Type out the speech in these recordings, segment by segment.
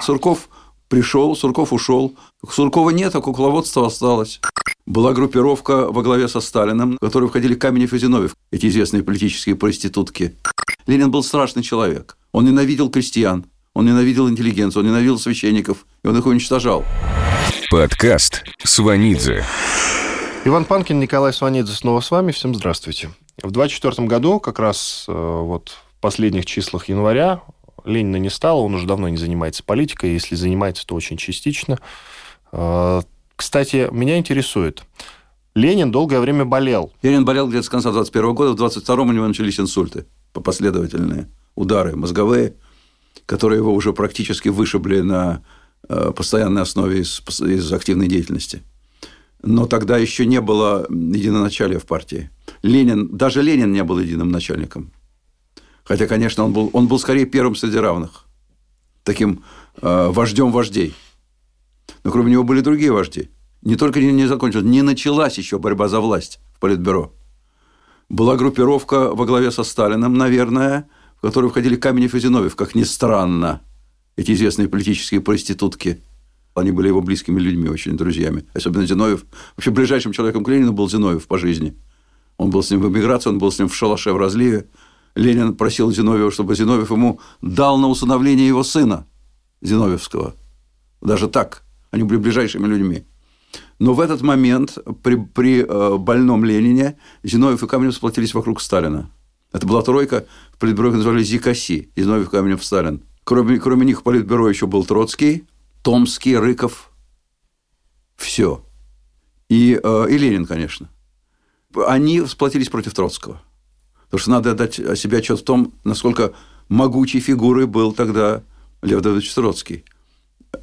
Сурков пришел, Сурков ушел. Суркова нет, а кукловодство осталось. Была группировка во главе со Сталиным, в которую входили Каменев и Зиновьев, эти известные политические проститутки. Ленин был страшный человек. Он ненавидел крестьян, он ненавидел интеллигенцию, он ненавидел священников, и он их уничтожал. Подкаст «Сванидзе». Иван Панкин, Николай Сванидзе снова с вами. Всем здравствуйте. В 24 году, как раз э, вот в последних числах января, Ленина не стало, он уже давно не занимается политикой, если занимается, то очень частично. Э, кстати, меня интересует, Ленин долгое время болел. Ленин болел где-то с конца 21 года, в 22-м у него начались инсульты, последовательные удары мозговые, которые его уже практически вышибли на э, постоянной основе из, из активной деятельности. Но тогда еще не было единоначалия в партии. Ленин, даже Ленин не был единым начальником. Хотя, конечно, он был, он был скорее первым среди равных. Таким э, вождем вождей. Но кроме него были другие вожди. Не только не, не закончилась, не началась еще борьба за власть в Политбюро. Была группировка во главе со Сталиным, наверное, в которую входили Каменев и Зиновьев, как ни странно. Эти известные политические проститутки – они были его близкими людьми, очень друзьями. Особенно Зиновьев. Вообще, ближайшим человеком к Ленину был Зиновьев по жизни. Он был с ним в эмиграции, он был с ним в шалаше в разливе. Ленин просил Зиновьева, чтобы Зиновьев ему дал на усыновление его сына Зиновьевского. Даже так. Они были ближайшими людьми. Но в этот момент при, при э, больном Ленине Зиновьев и Каменев сплотились вокруг Сталина. Это была тройка, в политбюро называли Зикаси, Зиновьев, Каменев, Сталин. Кроме, кроме них в политбюро еще был Троцкий, Томский, Рыков. Все. И, э, и Ленин, конечно. Они сплотились против Троцкого. Потому что надо дать себе отчет в том, насколько могучей фигурой был тогда Лев Давыдович Троцкий.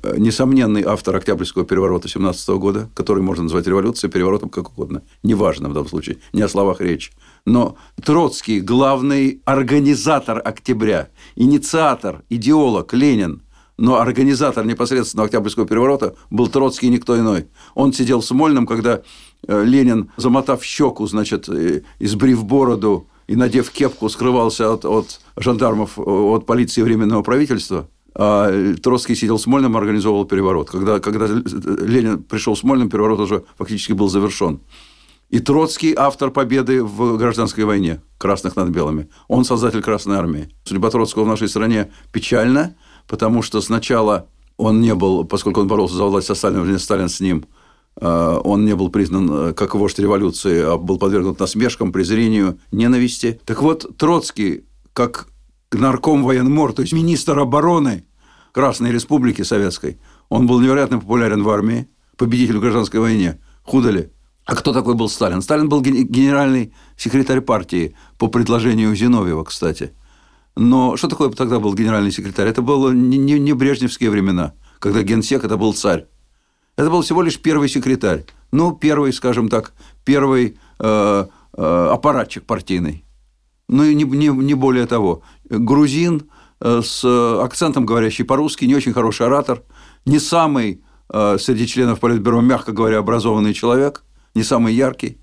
Э, несомненный автор Октябрьского переворота 17 года, который можно назвать революцией, переворотом, как угодно. Неважно в данном случае, не о словах речь. Но Троцкий – главный организатор октября, инициатор, идеолог, Ленин – но организатор непосредственно Октябрьского переворота был Троцкий, никто иной. Он сидел в Смольном, когда э, Ленин, замотав щеку, значит, избрив бороду и надев кепку, скрывался от, от жандармов, от полиции Временного правительства, а Троцкий сидел в Смольном, организовывал переворот. Когда, когда Ленин пришел в Смольном, переворот уже фактически был завершен. И Троцкий – автор победы в гражданской войне, красных над белыми. Он создатель Красной Армии. Судьба Троцкого в нашей стране печальна – потому что сначала он не был, поскольку он боролся за власть со Сталином, Сталин с ним, он не был признан э, как вождь революции, а был подвергнут насмешкам, презрению, ненависти. Так вот, Троцкий, как нарком военмор, то есть министр обороны Красной Республики Советской, он был невероятно популярен в армии, победитель в гражданской войне. Худо ли? А кто такой был Сталин? Сталин был генеральный секретарь партии по предложению Зиновьева, кстати – но что такое тогда был генеральный секретарь? Это было не, не, не брежневские времена, когда генсек – это был царь. Это был всего лишь первый секретарь. Ну, первый, скажем так, первый э, э, аппаратчик партийный. Ну, и не, не, не более того. Грузин э, с акцентом, говорящий по-русски, не очень хороший оратор, не самый э, среди членов Политбюро, мягко говоря, образованный человек, не самый яркий.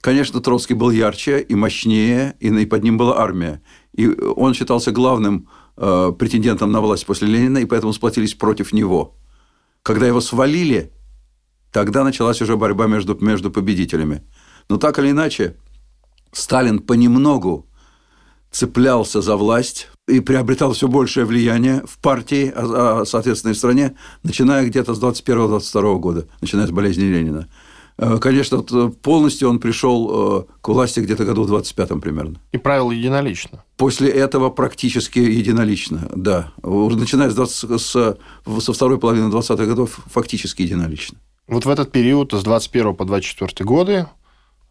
Конечно, Троцкий был ярче и мощнее, и под ним была армия. И он считался главным э, претендентом на власть после Ленина, и поэтому сплотились против него. Когда его свалили, тогда началась уже борьба между, между победителями. Но так или иначе, Сталин понемногу цеплялся за власть и приобретал все большее влияние в партии, а, а соответственно, и в стране, начиная где-то с 21-22 года, начиная с болезни Ленина. Э, конечно, э, полностью он пришел э, к власти где-то году в 25-м примерно. И правил единолично. После этого практически единолично, да. Начиная с 20, с, со второй половины 20-х годов фактически единолично. Вот в этот период с 21 по 24 годы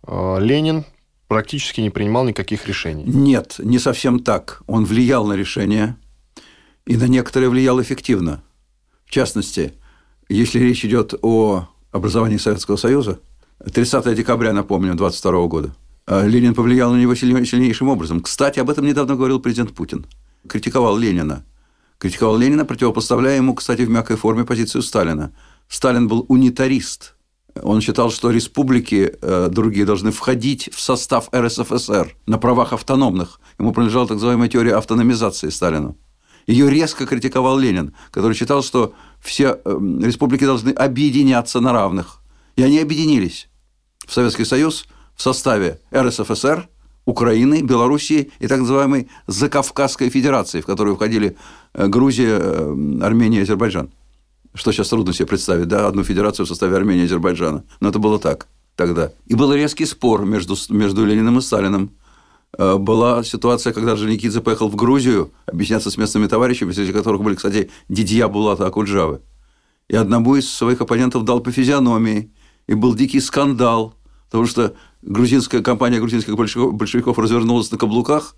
Ленин практически не принимал никаких решений. Нет, не совсем так. Он влиял на решения, и на некоторые влиял эффективно. В частности, если речь идет о образовании Советского Союза. 30 декабря, напомню, 22 года. А Ленин повлиял на него сильнейшим образом. Кстати, об этом недавно говорил президент Путин. Критиковал Ленина. Критиковал Ленина, противопоставляя ему, кстати, в мягкой форме позицию Сталина. Сталин был унитарист. Он считал, что республики э, другие должны входить в состав РСФСР на правах автономных. Ему принадлежала так называемая теория автономизации Сталину. Ее резко критиковал Ленин, который считал, что все э, республики должны объединяться на равных. И они объединились в Советский Союз в составе РСФСР, Украины, Белоруссии и так называемой Закавказской Федерации, в которую входили э, Грузия, э, Армения и Азербайджан. Что сейчас трудно себе представить, да, одну федерацию в составе Армении и Азербайджана. Но это было так тогда. И был резкий спор между, между Лениным и Сталиным. Э, была ситуация, когда Орджоникидзе поехал в Грузию объясняться с местными товарищами, среди которых были, кстати, Дидья Булата Акуджавы. И одному из своих оппонентов дал по физиономии. И был дикий скандал, потому что грузинская компания грузинских большевиков развернулась на каблуках.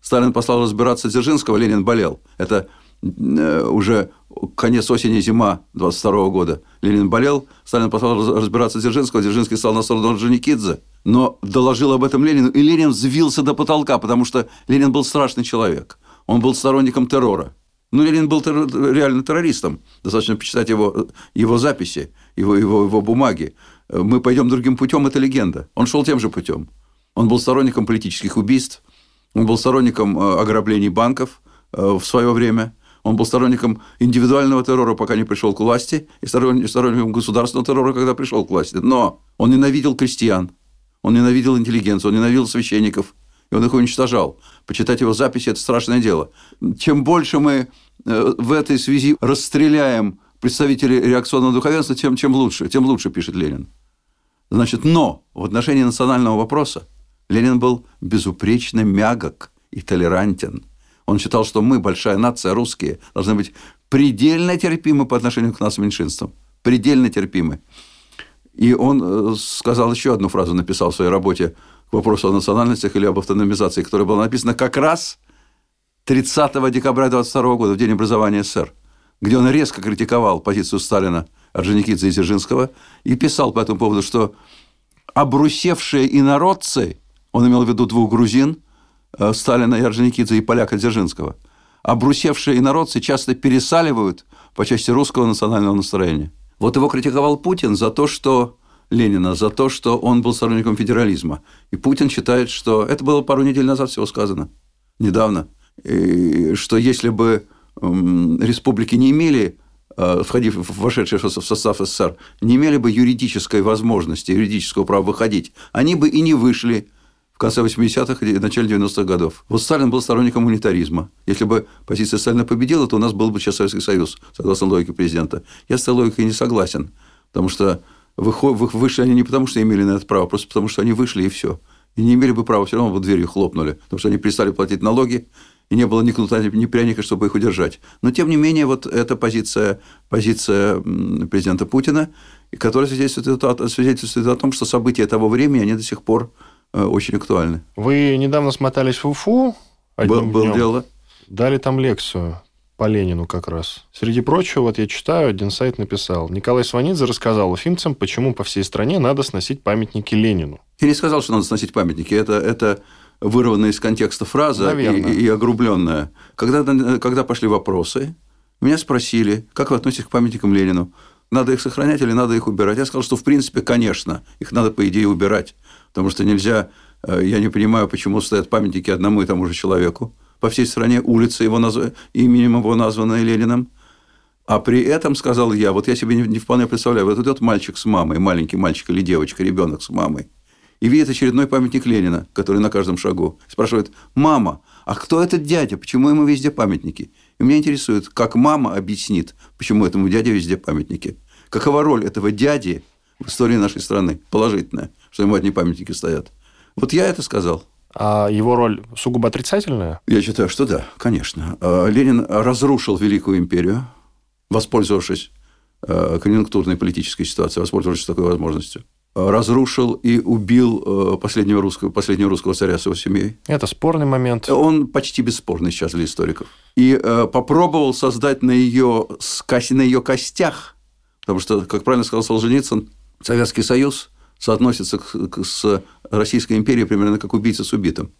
Сталин послал разбираться Дзержинского, Ленин болел. Это уже конец осени, зима 22 года. Ленин болел, Сталин послал разбираться Дзержинского, Дзержинский стал на сторону Орджоникидзе, но доложил об этом Ленину, и Ленин взвился до потолка, потому что Ленин был страшный человек. Он был сторонником террора. Ну, Ленин был террор, реально террористом. Достаточно почитать его, его записи, его, его, его бумаги. Мы пойдем другим путем, это легенда. Он шел тем же путем. Он был сторонником политических убийств, он был сторонником э, ограблений банков э, в свое время, он был сторонником индивидуального террора, пока не пришел к власти, и сторонником государственного террора, когда пришел к власти. Но он ненавидел крестьян, он ненавидел интеллигенцию, он ненавидел священников, и он их уничтожал. Почитать его записи – это страшное дело. Чем больше мы э, в этой связи расстреляем представителей реакционного духовенства, тем, чем лучше, тем лучше, пишет Ленин. Значит, но в отношении национального вопроса Ленин был безупречно мягок и толерантен. Он считал, что мы, большая нация, русские, должны быть предельно терпимы по отношению к нас, меньшинствам. Предельно терпимы. И он э, сказал еще одну фразу, написал в своей работе к вопросу о национальностях или об автономизации, которая была написана как раз 30 декабря 22 года, в день образования СССР, где он резко критиковал позицию Сталина, Орджоникидзе и Дзержинского, и писал по этому поводу, что обрусевшие инородцы, он имел в виду двух грузин, Сталина и Орджоникидзе, и поляка Дзержинского, обрусевшие инородцы часто пересаливают по части русского национального настроения. Вот его критиковал Путин за то, что Ленина за то, что он был сторонником федерализма. И Путин считает, что это было пару недель назад всего сказано, недавно, и что если бы республики не имели э, входив, вошедшие в состав СССР, не имели бы юридической возможности, юридического права выходить, они бы и не вышли в конце 80-х и начале 90-х годов. Вот Сталин был сторонником унитаризма. Если бы позиция Сталина победила, то у нас был бы сейчас Советский Союз, согласно логике президента. Я с этой логикой не согласен, потому что вышли они не потому, что имели на это право, просто потому, что они вышли и все. И не имели бы права, все равно бы дверью хлопнули, потому что они перестали платить налоги, и не было ни кнута, ни пряника, чтобы их удержать. Но, тем не менее, вот эта позиция, позиция президента Путина, которая свидетельствует, свидетельствует о том, что события того времени, они до сих пор очень актуальны. Вы недавно смотались в Уфу. Был, был дело. Дали там лекцию по Ленину как раз. Среди прочего, вот я читаю, один сайт написал. Николай Сванидзе рассказал уфимцам, почему по всей стране надо сносить памятники Ленину. Я не сказал, что надо сносить памятники. Это, это вырванная из контекста фраза и, и огрубленная. Когда, когда пошли вопросы, меня спросили, как вы относитесь к памятникам Ленину? Надо их сохранять или надо их убирать? Я сказал, что в принципе, конечно, их надо, по идее, убирать. Потому что нельзя... Э, я не понимаю, почему стоят памятники одному и тому же человеку по всей стране улицы его назв... именем его названные Лениным. А при этом, сказал я, вот я себе не, не вполне представляю, вот идет мальчик с мамой, маленький мальчик или девочка, ребенок с мамой, и видит очередной памятник Ленина, который на каждом шагу. Спрашивает, мама, а кто этот дядя, почему ему везде памятники? И меня интересует, как мама объяснит, почему этому дяде везде памятники. Какова роль этого дяди в истории нашей страны? Положительная, что ему одни памятники стоят. Вот я это сказал. А его роль сугубо отрицательная? Я считаю, что да, конечно. А, Ленин разрушил Великую империю, воспользовавшись а, конъюнктурной политической ситуацией, воспользовавшись такой возможностью. А, разрушил и убил последнего русского, последнего русского царя с его семьей. Это спорный момент. Он почти бесспорный сейчас для историков. И попробовал создать на ее, на ее костях, потому что, как правильно сказал Солженицын, Советский Союз – соотносится с Российской империей примерно как убийца с убитым.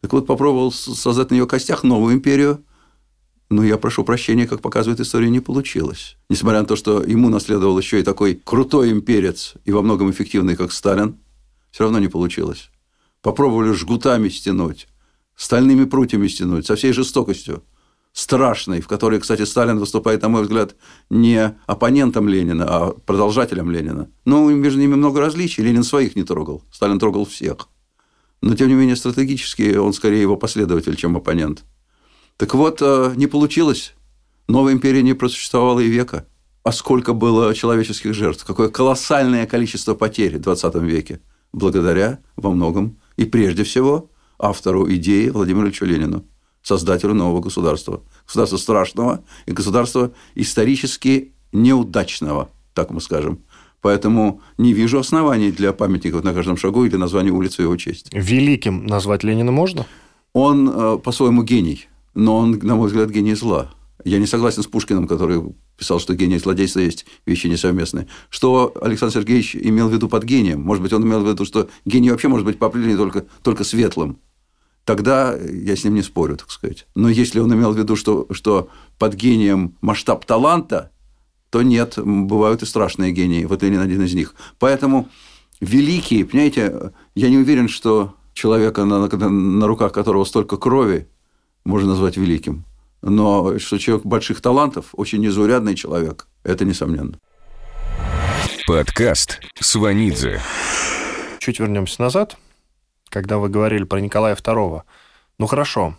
Так вот, попробовал создать на ее костях новую империю, но я прошу прощения, как показывает история, не получилось. Несмотря на то, что ему наследовал еще и такой крутой имперец и во многом эффективный, как Сталин, все равно не получилось. Попробовали жгутами стянуть, стальными прутьями стянуть, со всей жестокостью. Страшной, в которой, кстати, Сталин выступает, на мой взгляд, не оппонентом Ленина, а продолжателем Ленина. Но между ними много различий. Ленин своих не трогал, Сталин трогал всех. Но, тем не менее, стратегически он скорее его последователь, чем оппонент. Так вот, э, не получилось. Новая империя не просуществовала и века. А сколько было человеческих жертв, какое колоссальное количество потерь в 20 веке, благодаря во многом и прежде всего автору идеи Владимиру Ильичу Ленину создателю нового государства. Государства страшного и государства исторически неудачного, так мы скажем. Поэтому не вижу оснований для памятников на каждом шагу или названия улицы его честь. Великим назвать Ленина можно? Он э, по-своему гений, но он, на мой взгляд, гений зла. Я не согласен с Пушкиным, который писал, что гений и злодейство есть вещи несовместные. Что Александр Сергеевич имел в виду под гением? Может быть, он имел в виду, что гений вообще может быть по определению только, только светлым тогда я с ним не спорю, так сказать. Но если он имел в виду, что, что под гением масштаб таланта, то нет, бывают и страшные гении. Вот Ленин один из них. Поэтому великий, понимаете, я не уверен, что человека, на, на руках которого столько крови, можно назвать великим. Но что человек больших талантов, очень незаурядный человек, это несомненно. Подкаст Сванидзе. Чуть вернемся назад когда вы говорили про Николая II. Ну хорошо,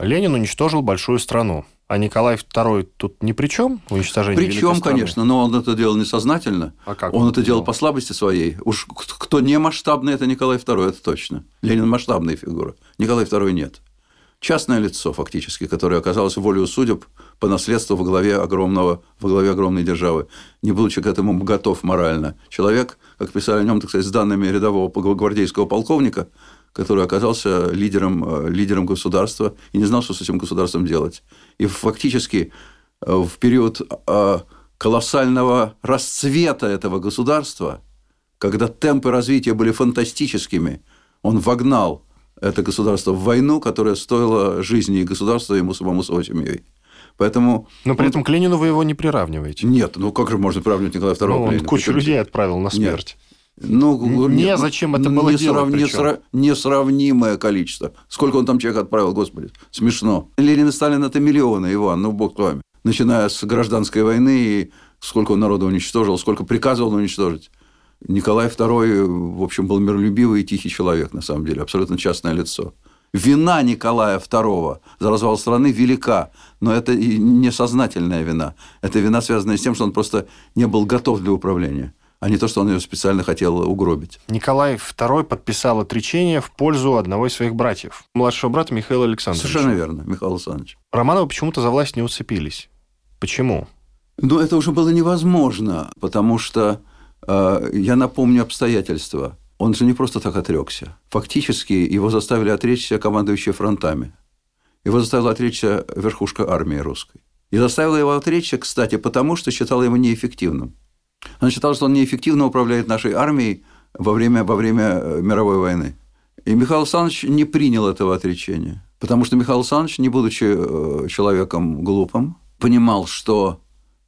Ленин уничтожил большую страну. А Николай II тут ни при чем в уничтожении Причем, конечно, но он это делал несознательно. А как он, он это делал по слабости своей. Уж кто не масштабный, это Николай II, это точно. Ленин масштабная фигура. Николай II нет частное лицо фактически, которое оказалось волею судеб по наследству во главе, огромного, во главе огромной державы, не будучи к этому готов морально. Человек, как писали о нем, так сказать, с данными рядового гвардейского полковника, который оказался лидером, э, лидером государства и не знал, что с этим государством делать. И фактически э, в период э, колоссального расцвета этого государства, когда темпы развития были фантастическими, он вогнал это государство в войну, которая стоила жизни и государства ему самому с его семьей. Поэтому... Но при он... этом к Ленину вы его не приравниваете. Нет, ну как же можно приравнивать Николая II ну, к Ленину? Он кучу людей отправил на смерть. Нет. Ну, не нет, зачем это было делать? Несрав... Несравнимое количество. Сколько он там человек отправил, господи, смешно. Ленин и Сталин – это миллионы, Иван, ну, бог с вами. Начиная с гражданской войны, и сколько он народа уничтожил, сколько приказывал уничтожить. Николай II, в общем, был миролюбивый и тихий человек, на самом деле, абсолютно частное лицо. Вина Николая II за развал страны велика, но это и несознательная вина. Это вина, связанная с тем, что он просто не был готов для управления а не то, что он ее специально хотел угробить. Николай II подписал отречение в пользу одного из своих братьев, младшего брата Михаила Александровича. Совершенно верно, Михаил Александрович. Романовы почему-то за власть не уцепились. Почему? Ну, это уже было невозможно, потому что я напомню обстоятельства. Он же не просто так отрекся. Фактически его заставили отречься командующие фронтами. Его заставила отречься верхушка армии русской. И заставила его отречься, кстати, потому что считала его неэффективным. Она считала, что он неэффективно управляет нашей армией во время, во время э, мировой войны. И Михаил Александрович не принял этого отречения. Потому что Михаил Александрович, не будучи э, человеком глупым, понимал, что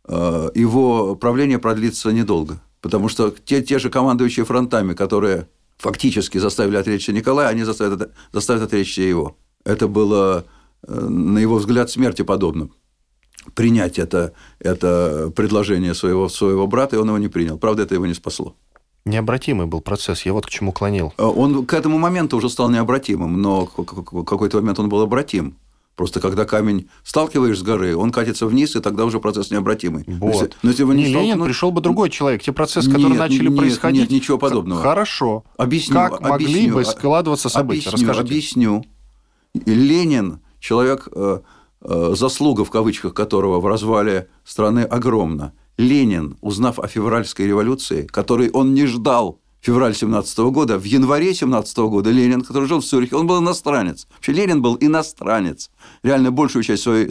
э, его правление продлится недолго. Потому что те, те же командующие фронтами, которые фактически заставили отречься Николая, они заставят, заставят отречься его. Это было, э, на его взгляд, смерти подобно. Принять это, это предложение своего, своего брата, и он его не принял. Правда, это его не спасло. Необратимый был процесс, я вот к чему клонил. Э, он к этому моменту уже стал необратимым, но в какой-то момент он был обратим. Просто когда камень сталкиваешь с горы, он катится вниз, и тогда уже процесс необратимый. Вот. Если, но если вы не, не столкнуть... Ленин, пришел бы другой человек. Те процессы, которые нет, начали нет, происходить... Нет, ничего подобного. Хорошо. Объясню. Как объясню, могли бы складываться события? Объясню, Расскажите. объясню. Ленин, человек, э, э, заслуга в кавычках которого в развале страны огромна. Ленин, узнав о февральской революции, которой он не ждал февраль 17 года, в январе 17 года Ленин, который жил в Цюрихе, он был иностранец. Вообще Ленин был иностранец. Реально большую часть своей,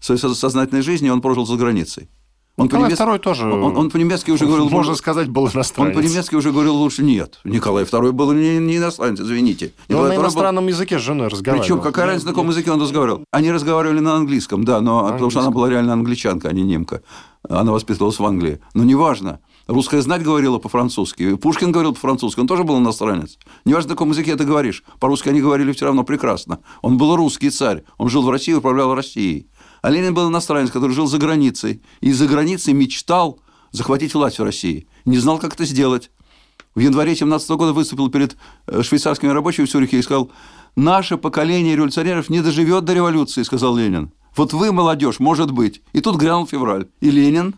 своей сознательной жизни он прожил за границей. Он Николай по II тоже... Он, он по-немецки уже говорил... Можно сказать, был иностранец. Он по-немецки уже говорил лучше нет. Николай II был не, не иностранец, извините. Но он на иностранном был... языке с женой разговаривал. Причем какая разница, на каком языке он разговаривал? Они разговаривали на английском, да, но потому что она была реально англичанка, а не немка. Она воспитывалась в Англии. Но неважно. Русская знать говорила по-французски. Пушкин говорил по-французски, он тоже был иностранец. Неважно, на каком языке ты говоришь. По-русски они говорили все равно прекрасно. Он был русский царь. Он жил в России, управлял Россией. А Ленин был иностранец, который жил за границей. И за границей мечтал захватить власть в России. Не знал, как это сделать. В январе 17 года выступил перед э, швейцарскими рабочими в Цюрихе и сказал, «Наше поколение революционеров не доживет до революции», сказал Ленин. «Вот вы, молодежь, может быть». И тут грянул февраль. И Ленин,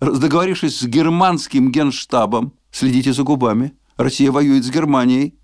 договорившись с германским генштабом, следите за губами, Россия воюет с Германией,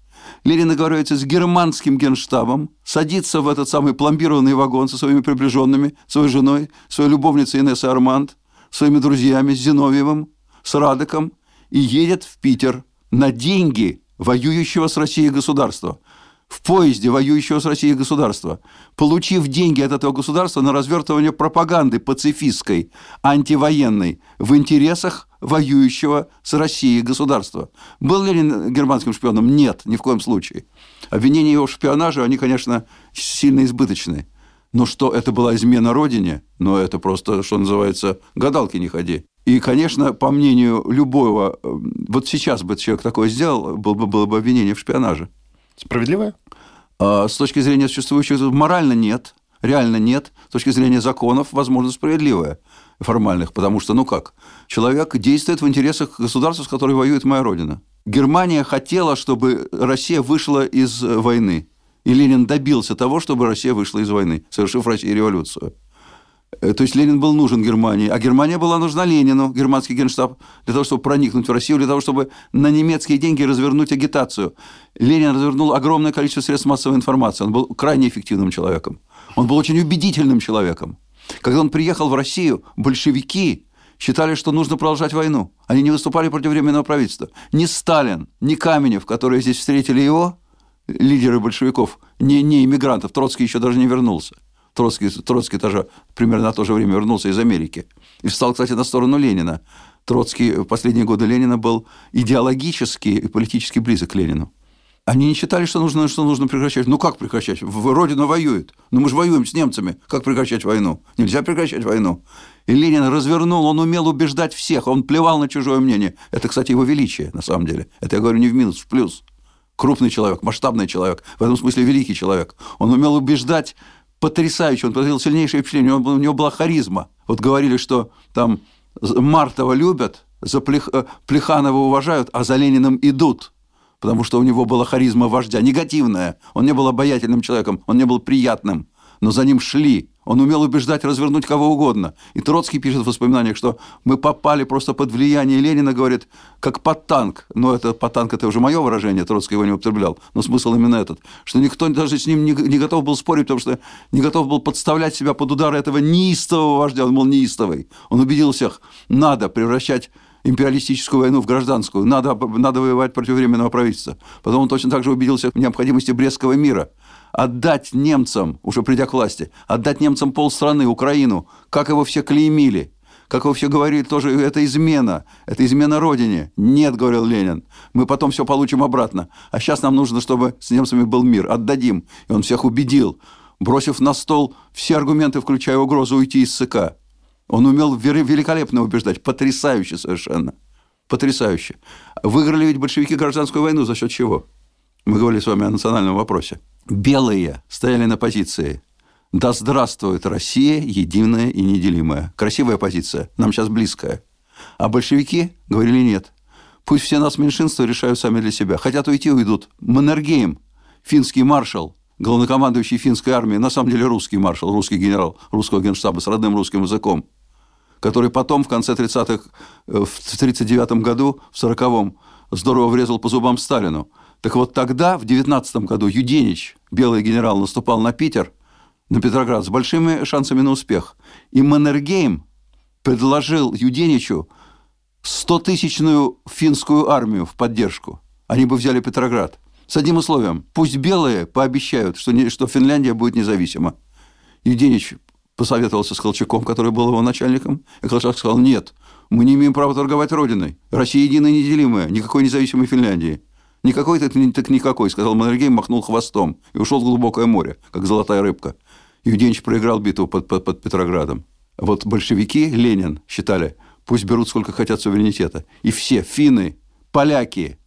Ленин договаривается с германским генштабом, садится в этот самый пломбированный вагон со своими приближенными, своей женой, своей любовницей Инессой Арманд, своими друзьями с Зиновьевым, с Радыком и едет в Питер на деньги воюющего с Россией государства – в поезде воюющего с Россией государства, получив деньги от этого государства на развертывание пропаганды пацифистской, антивоенной, в интересах воюющего с Россией государства. Был ли Ленин германским шпионом? Нет, ни в коем случае. Обвинения его в шпионаже, они, конечно, сильно избыточны. Но что это была измена Родине, ну, это просто, что называется, гадалки не ходи. И, конечно, по мнению любого, э, вот сейчас бы человек такое сделал, было бы, было бы обвинение в шпионаже. Справедливое? А, с точки зрения существующих, морально нет, реально нет. С точки зрения законов, возможно, справедливое формальных, потому что, ну как, человек действует в интересах государства, с которым воюет моя родина. Германия хотела, чтобы Россия вышла из войны. И Ленин добился того, чтобы Россия вышла из войны, совершив России революцию. Э, то есть Ленин был нужен Германии, а Германия была нужна Ленину, германский генштаб, для того, чтобы проникнуть в Россию, для того, чтобы на немецкие деньги развернуть агитацию. Ленин развернул огромное количество средств массовой информации. Он был крайне эффективным человеком. Он был очень убедительным человеком. Когда он приехал в Россию, большевики считали, что нужно продолжать войну. Они не выступали против временного правительства. Ни Сталин, ни Каменев, которые здесь встретили его, лидеры большевиков, не, не иммигрантов, Троцкий еще даже не вернулся. Троцкий, Троцкий тоже примерно на то же время вернулся из Америки. И встал, кстати, на сторону Ленина. Троцкий в последние годы Ленина был идеологически и политически близок к Ленину. Они не считали, что нужно, что нужно прекращать. Ну как прекращать? Родина воюет. Ну мы же воюем с немцами. Как прекращать войну? Нельзя прекращать войну. И Ленин развернул, он умел убеждать всех, он плевал на чужое мнение. Это, кстати, его величие, на самом деле. Это я говорю не в минус, в плюс. Крупный человек, масштабный человек, в этом смысле великий человек. Он умел убеждать потрясающий, он произвел сильнейшее впечатление, у него была харизма. Вот говорили, что там Мартова любят, за э, Плеханова уважают, а за Лениным идут, потому что у него была харизма вождя, негативная. Он не был обаятельным человеком, он не был приятным, но за ним шли. Он умел убеждать, развернуть кого угодно. И Троцкий пишет в воспоминаниях, что мы попали просто под влияние Ленина, говорит, как под танк. Но это под танк, это уже мое выражение, Троцкий его не употреблял. Но смысл именно этот. Что никто даже с ним не, не готов был спорить, потому что не готов был подставлять себя под удары этого неистового вождя. Он был неистовый. Он убедил всех, надо превращать империалистическую войну в гражданскую, надо, надо воевать против временного правительства. Потом он точно так же убедился в необходимости Брестского мира – отдать немцам, уже придя к власти, отдать немцам полстраны, Украину, как его все клеймили, как его все говорили, тоже это измена, это измена Родине. Нет, говорил Ленин, мы потом все получим обратно. А сейчас нам нужно, чтобы с немцами был мир, отдадим. И он всех убедил, бросив на стол все аргументы, включая угрозу уйти из ЦК. Он умел великолепно убеждать, потрясающе совершенно. Потрясающе. Выиграли ведь большевики гражданскую войну за счет чего? Мы говорили с вами о национальном вопросе. Белые стояли на позиции «Да здравствует Россия, единая и неделимая». Красивая позиция, нам сейчас близкая. А большевики говорили «нет». Пусть все нас меньшинства решают сами для себя. Хотят уйти, уйдут. Маннергейм, финский маршал, главнокомандующий финской армии, на самом деле русский маршал, русский генерал русского генштаба с родным русским языком, который потом в конце 30-х, э, в 39 году, в 40-м, здорово врезал по зубам Сталину – так вот тогда, в 19 году, Юденич, белый генерал, наступал на Питер, на Петроград, с большими шансами на успех. И Маннергейм предложил Юденичу 100-тысячную финскую армию в поддержку. Они бы взяли Петроград. С одним условием. Пусть белые пообещают, что, не, что Финляндия будет независима. Юденич посоветовался с Колчаком, который был его начальником, и Колчак сказал, нет, мы не имеем права торговать Родиной. Россия единая и неделимая, никакой независимой Финляндии. Никакой так, так никакой, сказал Маннергейм, махнул хвостом и ушел в глубокое море, как золотая рыбка. Евгеньевич проиграл битву под, под, под Петроградом. Вот большевики, Ленин, считали, пусть берут сколько хотят суверенитета. И все, финны, поляки,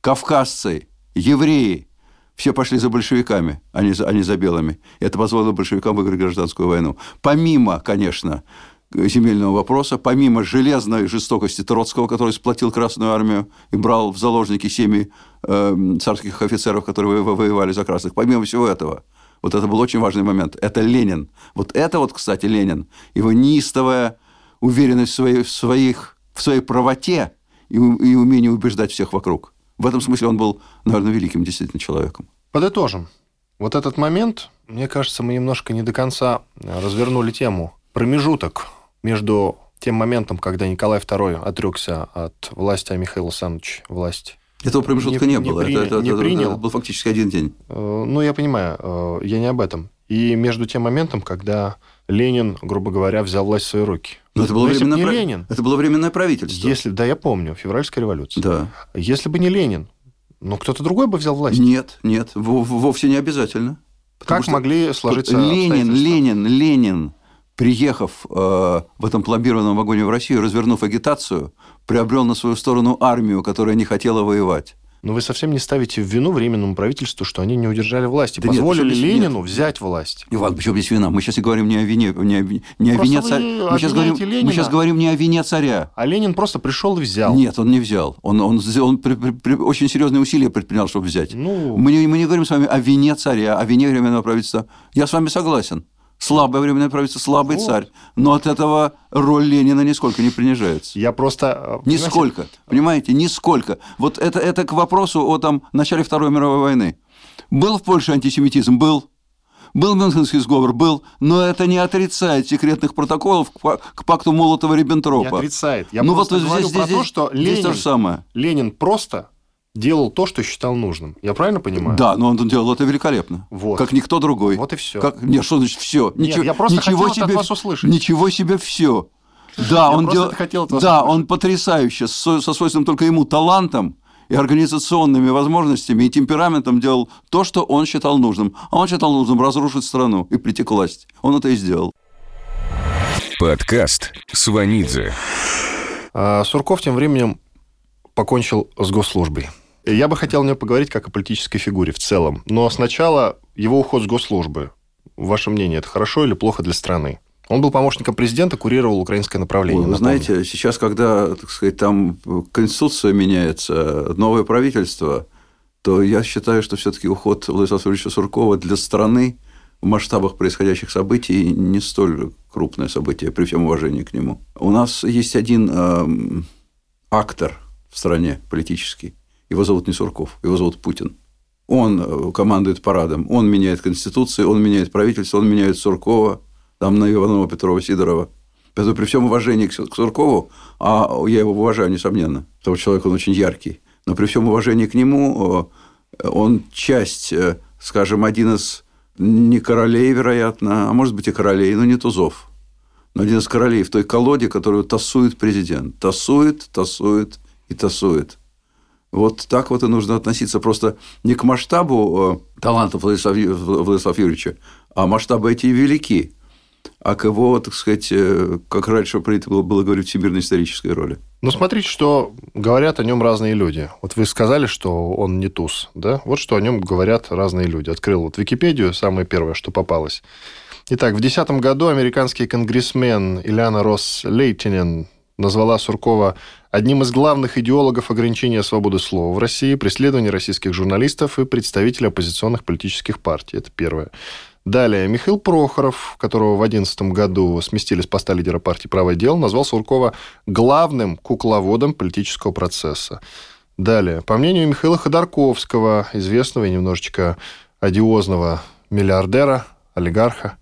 кавказцы, евреи, все пошли за большевиками, а не за, а не за белыми. Это позволило большевикам выиграть гражданскую войну. Помимо, конечно, земельного вопроса, помимо железной жестокости Троцкого, который сплотил Красную Армию и брал в заложники семьи э, царских офицеров, которые воевали за красных, помимо всего этого, вот это был очень важный момент. Это Ленин. Вот это вот, кстати, Ленин. Его неистовая уверенность в своей, в своих, в своей правоте и, и умение убеждать всех вокруг. В этом смысле он был, наверное, великим действительно человеком. Подытожим. Вот этот момент, мне кажется, мы немножко не до конца развернули тему. Промежуток между тем моментом, когда Николай II отрекся от власти, а Михаил Александрович власть. Этого промежутка не, не было. Не, это, это, не это, принял. Это был фактически один день. Э, ну, я понимаю, э, я не об этом. И между тем моментом, когда Ленин, грубо говоря, взял власть в свои руки. Но это было, если временное, не прав... Ленин, это было временное правительство. Если, да, я помню, февральская революция. Да. Если бы не Ленин, ну, кто-то другой бы взял власть. Нет, нет, вовсе не обязательно. Как могли сложиться Ленин, Ленин, Ленин, приехав э, в этом пломбированном вагоне в Россию, развернув агитацию, приобрел на свою сторону армию, которая не хотела воевать. Но вы совсем не ставите в вину временному правительству, что они не удержали власти. Да Позволили нет, Ленину нет. взять власть. Иван, почему здесь вина? Мы сейчас не говорим не о вине, не о, не о вине царя. Мы сейчас, говорим, мы сейчас говорим не о вине царя. А Ленин просто пришел и взял. Нет, он не взял. Он, он, он, он при, при, при, очень серьезные усилия предпринял, чтобы взять. Ну... Мы, не, мы не говорим с вами о вине царя, о вине временного правительства. Я с вами согласен. Слабое временное правительство, слабый вот. царь. Но от этого роль Ленина нисколько не принижается. Я просто... Э, нисколько. Понимаете? Нисколько. Вот это, это к вопросу о там, начале Второй мировой войны. Был в Польше антисемитизм? Был. Был Мюнхенский сговор? Был. Но это не отрицает секретных протоколов к пакту Молотова-Риббентропа. Не отрицает. Я ну, просто вот говорю здесь, про здесь, то, что здесь Ленин, то же самое. Ленин просто делал то, что считал нужным. Я правильно понимаю? Да, но он делал это великолепно. Вот. Как никто другой. Вот и все. Как... Нет, что значит все? Ничего, Нет, я просто ничего хотел себе, от вас услышать. Ничего себе все. Да, он, дел... хотел да услышать. он потрясающе, со, со свойственным только ему талантом и организационными возможностями и темпераментом делал то, что он считал нужным. А он считал нужным разрушить страну и прийти к власти. Он это и сделал. Подкаст Сванидзе. А Сурков тем временем покончил с госслужбой. Я бы хотел о нем поговорить как о политической фигуре в целом. Но сначала его уход с госслужбы. Ваше мнение, это хорошо или плохо для страны? Он был помощником президента, курировал украинское направление. Вы знаете, сейчас, когда, так сказать, там конституция меняется, новое правительство, то я считаю, что все-таки уход Владислава Владимировича Суркова для страны в масштабах происходящих событий не столь крупное событие, при всем уважении к нему. У нас есть один э, актор в стране политический, его зовут не Сурков, его зовут Путин. Он э, командует парадом, он меняет Конституцию, он меняет правительство, он меняет Суркова, там на Иванова, Петрова, Сидорова. Поэтому при всем уважении к Суркову, а я его уважаю, несомненно, потому что человек он очень яркий, но при всем уважении к нему, э, он часть, э, скажем, один из не королей, вероятно, а может быть и королей, но не тузов. Но один из королей в той колоде, которую тасует президент. Тасует, тасует и тасует. Вот так вот и нужно относиться просто не к масштабу э, талантов Владислава, Владислава Юрьевича, а масштабы эти велики, а к его, так сказать, э, как раньше принято было, было говорить, всемирной исторической роли. Ну, смотрите, что говорят о нем разные люди. Вот вы сказали, что он не туз, да? Вот что о нем говорят разные люди. Открыл вот Википедию, самое первое, что попалось. Итак, в 2010 году американский конгрессмен Ильяна Росс Лейтинен назвала Суркова одним из главных идеологов ограничения свободы слова в России, преследования российских журналистов и представителей оппозиционных политических партий. Это первое. Далее, Михаил Прохоров, которого в 2011 году сместили с поста лидера партии «Правое дело», назвал Суркова главным кукловодом политического процесса. Далее, по мнению Михаила Ходорковского, известного и немножечко одиозного миллиардера, олигарха,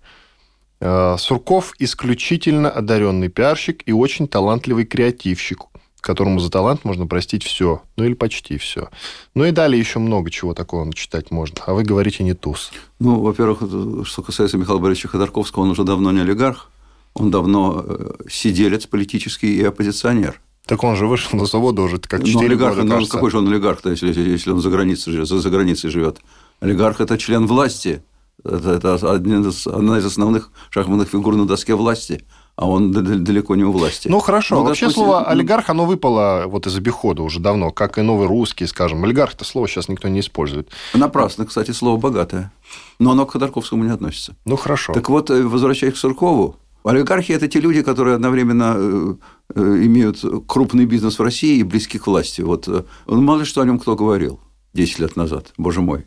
э, Сурков исключительно одаренный пиарщик и очень талантливый креативщик, которому за талант можно простить все, ну или почти все. Ну и далее еще много чего такого читать можно. А вы говорите не туз. Ну, во-первых, что касается Михаила Борисовича Ходорковского, он уже давно не олигарх, он давно э, сиделец политический и оппозиционер. Так он же вышел на свободу уже как 4 но олигарх, года, кажется. какой же он олигарх, если, если он за границей, за, за границей живет? Олигарх – это член власти. Это, это один из, одна из основных шахматных фигур на доске власти. А он далеко не у власти. Ну, хорошо. Ну, Вообще допустим... слово «олигарх», оно выпало вот из обихода уже давно, как и новый русский, скажем. Олигарх – это слово сейчас никто не использует. Напрасно, кстати, слово «богатое». Но оно к Ходорковскому не относится. Ну, хорошо. Так вот, э, возвращаясь к Суркову, Олигархи – это те люди, которые одновременно э, э, имеют крупный бизнес в России и близки к власти. Вот мало ли что о нем кто говорил 10 лет назад, боже мой.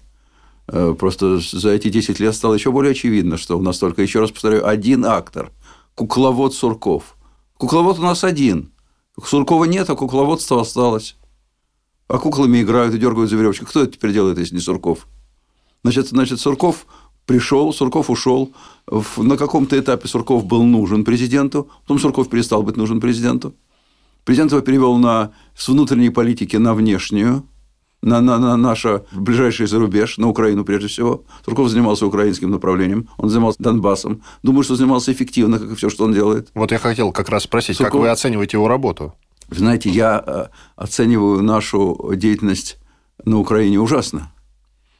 Просто за эти 10 лет стало еще более очевидно, что у нас только, еще раз повторяю, один актор – кукловод Сурков. Кукловод у нас один. Суркова нет, а кукловодство осталось. А куклами играют и дергают за веревочку. Кто это теперь делает, если не Сурков? Значит, значит Сурков пришел, Сурков ушел. На каком-то этапе Сурков был нужен президенту, потом Сурков перестал быть нужен президенту. Президент его перевел на, с внутренней политики на внешнюю, на, на, на наше ближайший зарубеж, на Украину прежде всего. Сурков занимался украинским направлением, он занимался Донбассом. Думаю, что занимался эффективно, как и все, что он делает. Вот я хотел как раз спросить, Сурков... как вы оцениваете его работу? Вы знаете, я э, оцениваю нашу деятельность на Украине ужасно.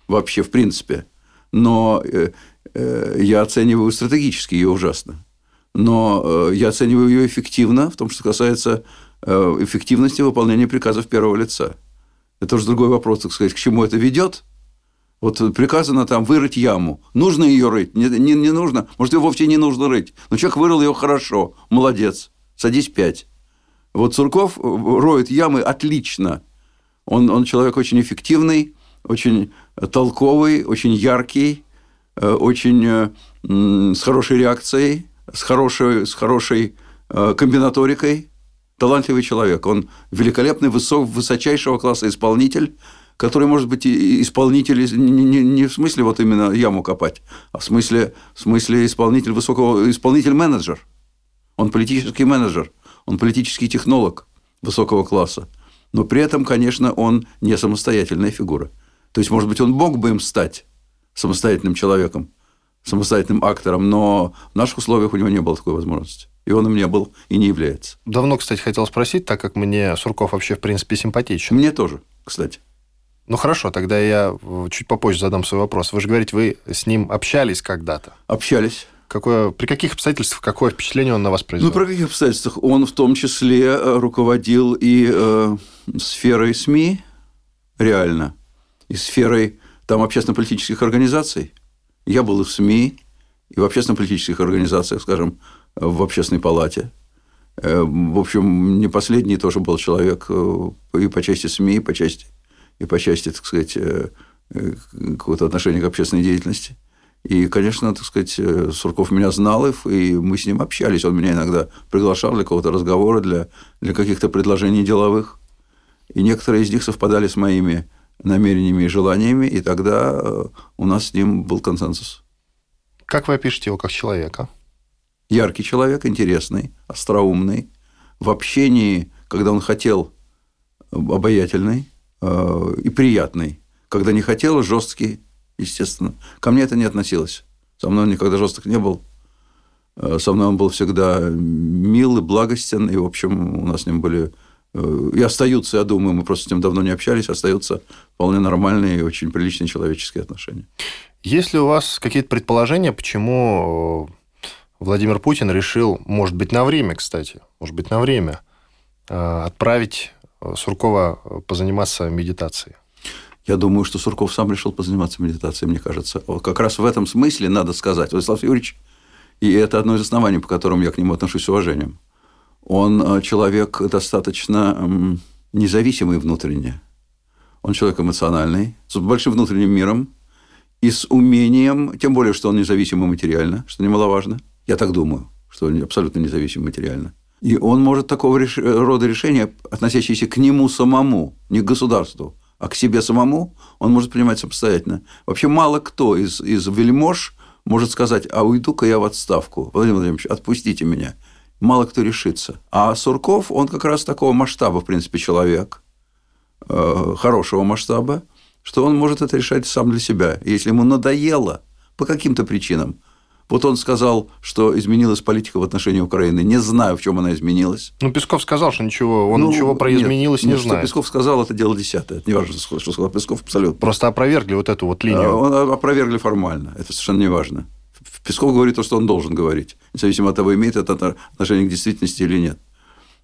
Вообще, в принципе. Но э, э, я оцениваю стратегически ее ужасно. Но я оцениваю ее эффективно в том, что касается эффективности выполнения приказов первого лица. Это уже другой вопрос, так сказать, к чему это ведет. Вот приказано там вырыть яму. Нужно ее рыть? Не, не, не нужно. Может, ее вовсе не нужно рыть. Но человек вырыл ее хорошо. Молодец. Садись пять. Вот Сурков роет ямы отлично. Он, он человек очень эффективный, очень толковый, очень яркий, э, очень э, с хорошей реакцией, с хорошей, с хорошей э, комбинаторикой талантливый человек. Он великолепный, высок, высочайшего класса исполнитель, который может быть исполнитель не, не, не в смысле вот именно яму копать, а в смысле, в смысле исполнитель высокого, исполнитель-менеджер. Он политический менеджер, он политический технолог высокого класса. Но при этом, конечно, он не самостоятельная фигура. То есть, может быть, он мог бы им стать самостоятельным человеком, самостоятельным актором, но в наших условиях у него не было такой возможности. И он им не был и не является. Давно, кстати, хотел спросить, так как мне Сурков вообще, в принципе, симпатичен. Мне тоже, кстати. Ну хорошо, тогда я чуть попозже задам свой вопрос. Вы же говорите, вы с ним общались когда-то? Общались. Какое, при каких обстоятельствах, какое впечатление он на вас произвел? Ну, при каких обстоятельствах? Он в том числе э, руководил и э, сферой СМИ, реально, и сферой там общественно-политических организаций. Я был и в СМИ, и в общественно-политических организациях, скажем, в общественной палате. Э, в общем, не последний тоже был человек э, и по части СМИ, и по части, и по части так сказать, э, какого-то отношения к общественной деятельности. И, конечно, так сказать, Сурков меня знал, и мы с ним общались. Он меня иногда приглашал для какого-то разговора, для, для каких-то предложений деловых. И некоторые из них совпадали с моими намерениями и желаниями, и тогда у нас с ним был консенсус. Как вы опишете его как человека? яркий человек, интересный, остроумный. В общении, когда он хотел, обаятельный э, и приятный. Когда не хотел, жесткий, естественно. Ко мне это не относилось. Со мной он никогда жесток не был. Э, со мной он был всегда мил и благостен. И, в общем, у нас с ним были... Э, и остаются, я думаю, мы просто с ним давно не общались, остаются вполне нормальные и очень приличные человеческие отношения. Есть ли у вас какие-то предположения, почему Владимир Путин решил, может быть, на время, кстати, может быть, на время, э, отправить э, Суркова э, позаниматься медитацией? Я думаю, что Сурков сам решил позаниматься медитацией, мне кажется. Как раз в этом смысле надо сказать. Владислав Юрьевич, и это одно из оснований, по которым я к нему отношусь с уважением. Он человек достаточно независимый внутренне. Он человек эмоциональный, с большим внутренним миром и с умением, тем более, что он независимый материально, что немаловажно – я так думаю, что он абсолютно независим материально. И он может такого рода решения, относящиеся к нему самому, не к государству, а к себе самому, он может принимать самостоятельно. Вообще мало кто из, из вельмож может сказать, а уйду-ка я в отставку. Владимир Владимирович, отпустите меня. Мало кто решится. А Сурков, он как раз такого масштаба, в принципе, человек, э, хорошего масштаба, что он может это решать сам для себя. Если ему надоело по каким-то причинам, вот он сказал, что изменилась политика в отношении Украины. Не знаю, в чем она изменилась. Ну, Песков сказал, что ничего, он ну, ничего про нет, изменилось не нет, знает. Что Песков сказал, это дело десятое. Это не важно, что сказал Песков, абсолютно. Просто опровергли вот эту вот линию. Он опровергли формально. Это совершенно не важно. Песков говорит то, что он должен говорить, независимо от того, имеет это отношение к действительности или нет.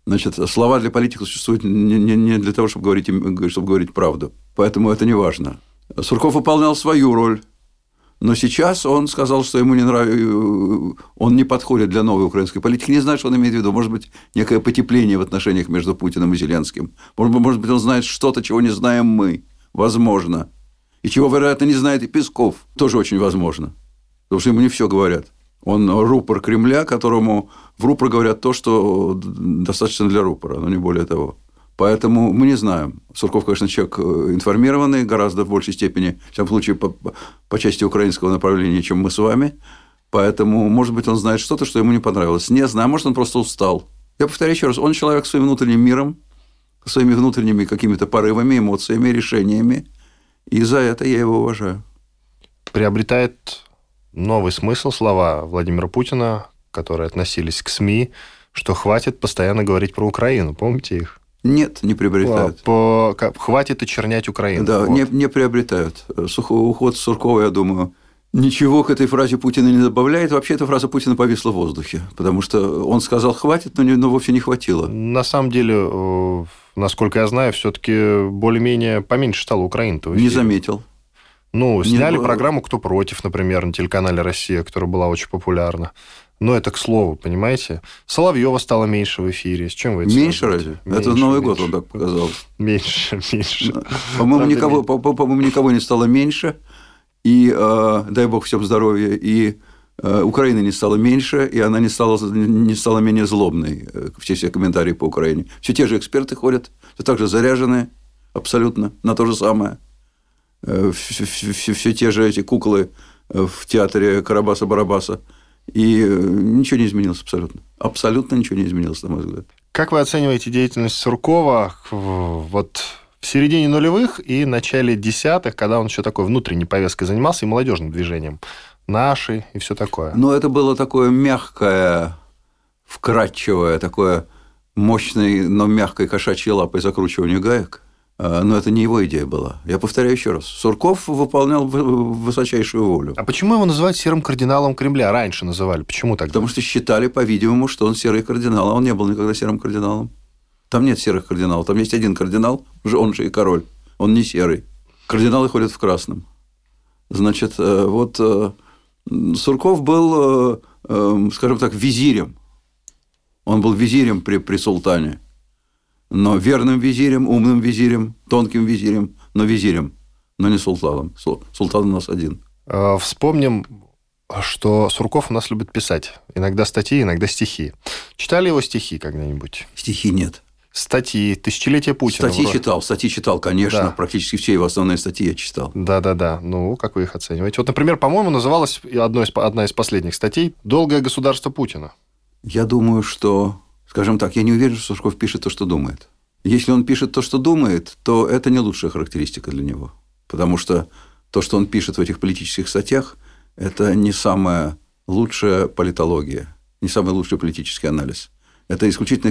Значит, слова для политиков существуют не, не для того, чтобы говорить, чтобы говорить правду. Поэтому это не важно. Сурков выполнял свою роль. Но сейчас он сказал, что ему не нравится, он не подходит для новой украинской политики. Не знаю, что он имеет в виду. Может быть, некое потепление в отношениях между Путиным и Зеленским. Может может быть он знает что-то, чего не знаем мы. Возможно. И чего, вероятно, не знает и Песков. Тоже очень возможно. Потому что ему не все говорят. Он рупор Кремля, которому в рупор говорят то, что достаточно для рупора, но не более того. Поэтому мы не знаем. Сурков, конечно, человек э, информированный гораздо в большей степени, в всяком случае, по, по части украинского направления, чем мы с вами. Поэтому, может быть, он знает что-то, что ему не понравилось. Не знаю, может, он просто устал. Я повторяю еще раз, он человек своим внутренним миром, своими внутренними какими-то порывами, эмоциями, решениями. И за это я его уважаю. Приобретает новый смысл слова Владимира Путина, которые относились к СМИ, что хватит постоянно говорить про Украину. Помните их? Нет, не приобретают. По, по, хватит очернять Украину. Да, вот. не, не приобретают. Сухой уход Суркова, я думаю, ничего к этой фразе Путина не добавляет. Вообще эта фраза Путина повисла в воздухе, потому что он сказал «хватит», но, не, но вовсе не хватило. На самом деле, э, насколько я знаю, все-таки более-менее поменьше стало Украин-то. Не заметил. Ну, сняли не... программу «Кто против», например, на телеканале «Россия», которая была очень популярна. Но это к слову, понимаете? Соловьева стало меньше в эфире. С чем вы это Меньше разве? Меньше, это Новый меньше. год он так показал. Меньше, меньше. По-моему, никого, по, по, никого не стало меньше. И э, дай бог всем здоровья. И э, Украины не стало меньше, и она не стала, не стала менее злобной. Э, все все комментарии по Украине. Все те же эксперты ходят, все так же заряженные абсолютно на то же самое. Все, все, те же эти куклы в театре Карабаса-Барабаса. И э, ничего не изменилось абсолютно. Абсолютно ничего не изменилось, на мой взгляд. Как вы оцениваете деятельность Суркова вот в середине нулевых и начале десятых, когда он еще такой внутренней повесткой занимался и молодежным движением? Наши и все такое. Ну, это было такое мягкое, вкрадчивое, такое мощной, но мягкой кошачьей лапой закручивание гаек. А, но это не его идея была. Я повторяю еще раз. Сурков выполнял высочайшую волю. А почему его называют серым кардиналом Кремля? Раньше называли. Почему так? Потому что считали, по-видимому, что он серый кардинал, а он не был никогда серым кардиналом. Там нет серых кардиналов. Там есть один кардинал, он же и король. Он не серый. Кардиналы ходят в красном. Значит, э, вот э, Сурков был, э, скажем так, визирем. Он был визирем при, при султане но верным визирем, умным визирем, тонким визирем, но визирем, но не султаном. Султан у нас один. А, вспомним, что Сурков у нас любит писать. Иногда статьи, иногда стихи. Читали его стихи когда-нибудь? Стихи нет. Статьи, тысячелетие Путина. Статьи вроде. читал, статьи читал, конечно. Да. Практически все его основные статьи я читал. Да-да-да. Ну, как вы их оцениваете? Вот, например, по-моему, называлась одной из, одна из последних статей «Долгое государство Путина». Я думаю, что Скажем так, я не уверен, что Сушков пишет то, что думает. Если он пишет то, что думает, то это не лучшая характеристика для него. Потому что то, что он пишет в этих политических статьях, это не самая лучшая политология, не самый лучший политический анализ. Это исключительно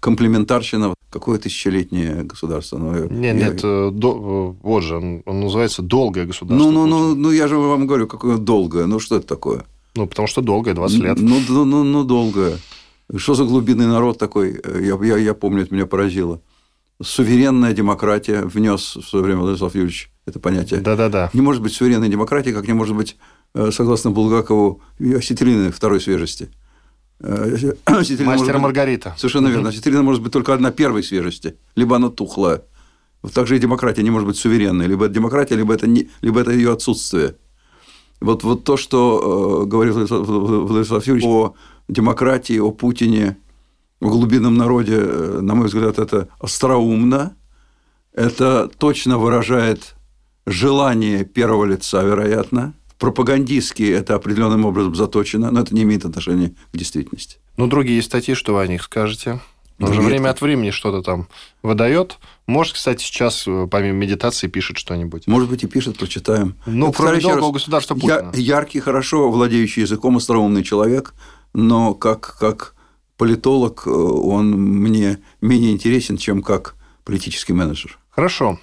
комплементарщина. Какое тысячелетнее государство? Ну, нет, я... нет, э, до, э, вот же, он, он называется «Долгое государство». Ну, ну, ну, ну, я же вам говорю, какое долгое. Ну, что это такое? Ну, потому что долгое, 20 лет. Ну, ну, ну, ну долгое. Что за глубинный народ такой? Я, я, я помню, это меня поразило. Суверенная демократия внес в свое время Владислав Юрьевич это понятие. Да-да-да. Не может быть суверенной демократии, как не может быть, э, согласно Булгакову, осетрины второй свежести. Э, Мастер Маргарита. Совершенно верно. Осетрина может быть только одна первой свежести, либо она тухлая. Вот так же и демократия не может быть суверенной. Либо это демократия, либо это, не, либо это ее отсутствие. Вот, вот то, что э, говорил Владислав Юрьевич о демократии, о Путине, о глубинном народе, э, на мой взгляд, это остроумно, это точно выражает желание первого лица, вероятно. Пропагандистски это определенным образом заточено, но это не имеет отношения к действительности. Ну, другие статьи, что вы о них скажете? Он же Нет. время от времени что-то там выдает. Может, кстати, сейчас э, помимо медитации пишет что-нибудь. Может быть, и пишет, прочитаем. Ну, Я кроме у государства Я, Путина. яркий, хорошо владеющий языком, остроумный человек, но как, как политолог э, он мне менее интересен, чем как политический менеджер. Хорошо.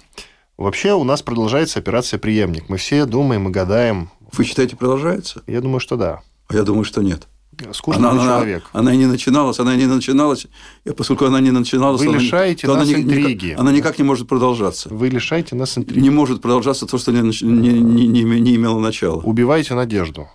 Вообще у нас продолжается операция «Преемник». Мы все думаем и гадаем. Вы считаете, продолжается? Я думаю, что да. А я думаю, что нет. Скучный она, она- человек. Она, и не начиналась, она и не начиналась. И поскольку она не начиналась, Вы она лишаете она нас никак- интриги. она никак не может продолжаться. Вы лишаете нас интриги. Не может продолжаться то, что не, не, не, не имело начала. Убиваете надежду.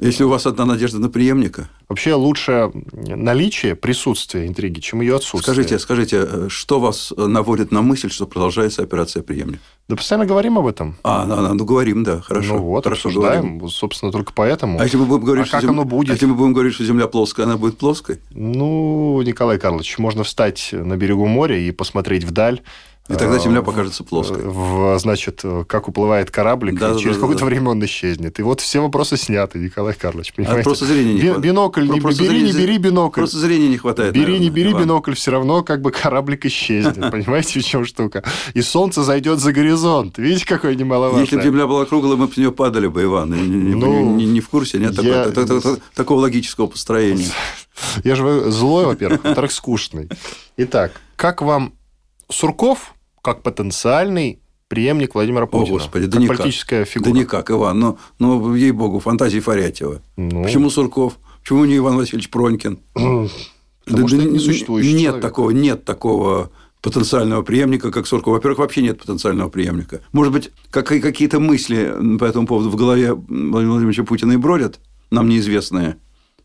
Если у вас одна надежда на преемника, Вообще лучше наличие, присутствие интриги, чем ее отсутствие. скажите, скажите, э, что вас э, наводит на мысль, что продолжается операция преемник? Да постоянно говорим об этом. А, ну, ну, ну, говорим, да, хорошо. ну вот, хорошо обсуждаем. говорим. Собственно, только поэтому. А если мы будем говорить, А что как зем- оно будет? а если мы будем говорить, что Земля плоская, она будет плоской? Ну, Николай Карлович, можно встать на берегу моря и посмотреть вдаль. И тогда Земля в- покажется плоской. в- значит, как уплывает кораблик, Да, и да, через да, какое-то да. время он исчезнет. И вот все вопросы сняты, Николай Карлович. А Понимаете? просто зрения не хватает. бинокль, не Просто бери, не зрения- бери бинокль. Просто зрения не хватает. Бери, не наверное, бери Иван. бинокль, все равно как бы кораблик исчезнет. Понимаете, в чем штука? И солнце зайдет за горизонт. Видите, какое немаловажное? Если бы Земля была круглой, мы бы с нее падали бы, Иван. Не, не- Ну, не- не в курсе, нет я- такого, та- та- та- такого логического построения. Я же злой, во-первых, во-вторых, скучный. Итак, как вам Сурков как потенциальный преемник Владимира Путина? Господи, да как никак. политическая фигура. Да никак, Иван. Ну, ну ей-богу, фантазии Фарятьева. Ну, Почему Сурков? Почему не Иван Васильевич Пронькин? Потому Да- что да это несуществующий Нет человек. такого, нет такого потенциального преемника, как Сурков. Во-первых, вообще нет потенциального преемника. Может быть, как, какие-то мысли по этому поводу в голове Владимира Владимировича Путина и бродят, нам неизвестные.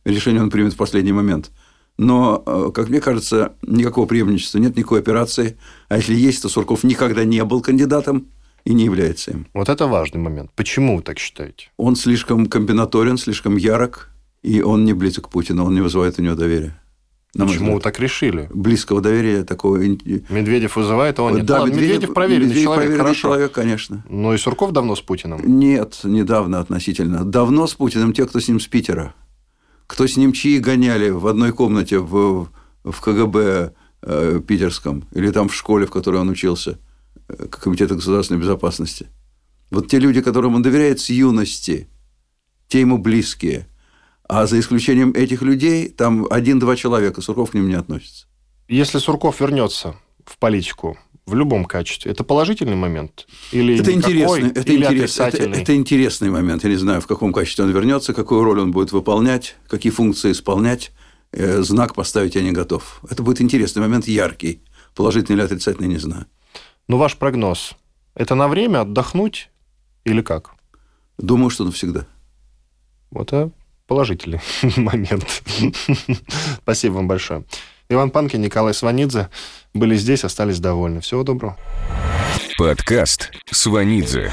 Решение он примет в последний момент. Но, э, как мне кажется, никакого преемничества нет, никакой операции. А если есть, то Сурков никогда не был кандидатом и не является им. Вот это важный момент. Почему вы так считаете? Он слишком комбинаторен, слишком ярок, и он не близок к Путину, он не вызывает у него доверия. На Почему вы так решили? Близкого доверия такого... Медведев вызывает, а он нет. Да, Ладно, Медведев, проверенный Медведев человек, проверенный хорошо. человек, конечно. Но и Сурков давно с Путиным. Нет, недавно относительно. Давно с Путиным те, кто с ним с Питера. Кто с ним чьи гоняли в одной комнате в, в КГБ э, питерском или там в школе, в которой он учился, э, Комитета государственной безопасности. Вот те люди, которым он доверяет с юности, те ему близкие. А за исключением этих людей, там один-два человека, Сурков к ним не относится. Если Сурков вернется в политику в любом качестве, это положительный момент? Или Это никакой, интересный, это, или интерес- это, это интересный момент. Я не знаю, в каком качестве он вернется, какую роль он будет выполнять, какие функции исполнять. Э, Знак поставить я не готов. Это будет интересный момент, яркий. Положительный или отрицательный, не знаю. Ну, ваш прогноз. Это на время отдохнуть или как? Думаю, что навсегда. Вот это положительный момент. Спасибо вам большое. Иван Панкин, Николай Сванидзе были здесь, остались довольны. Всего доброго. Подкаст Сванидзе.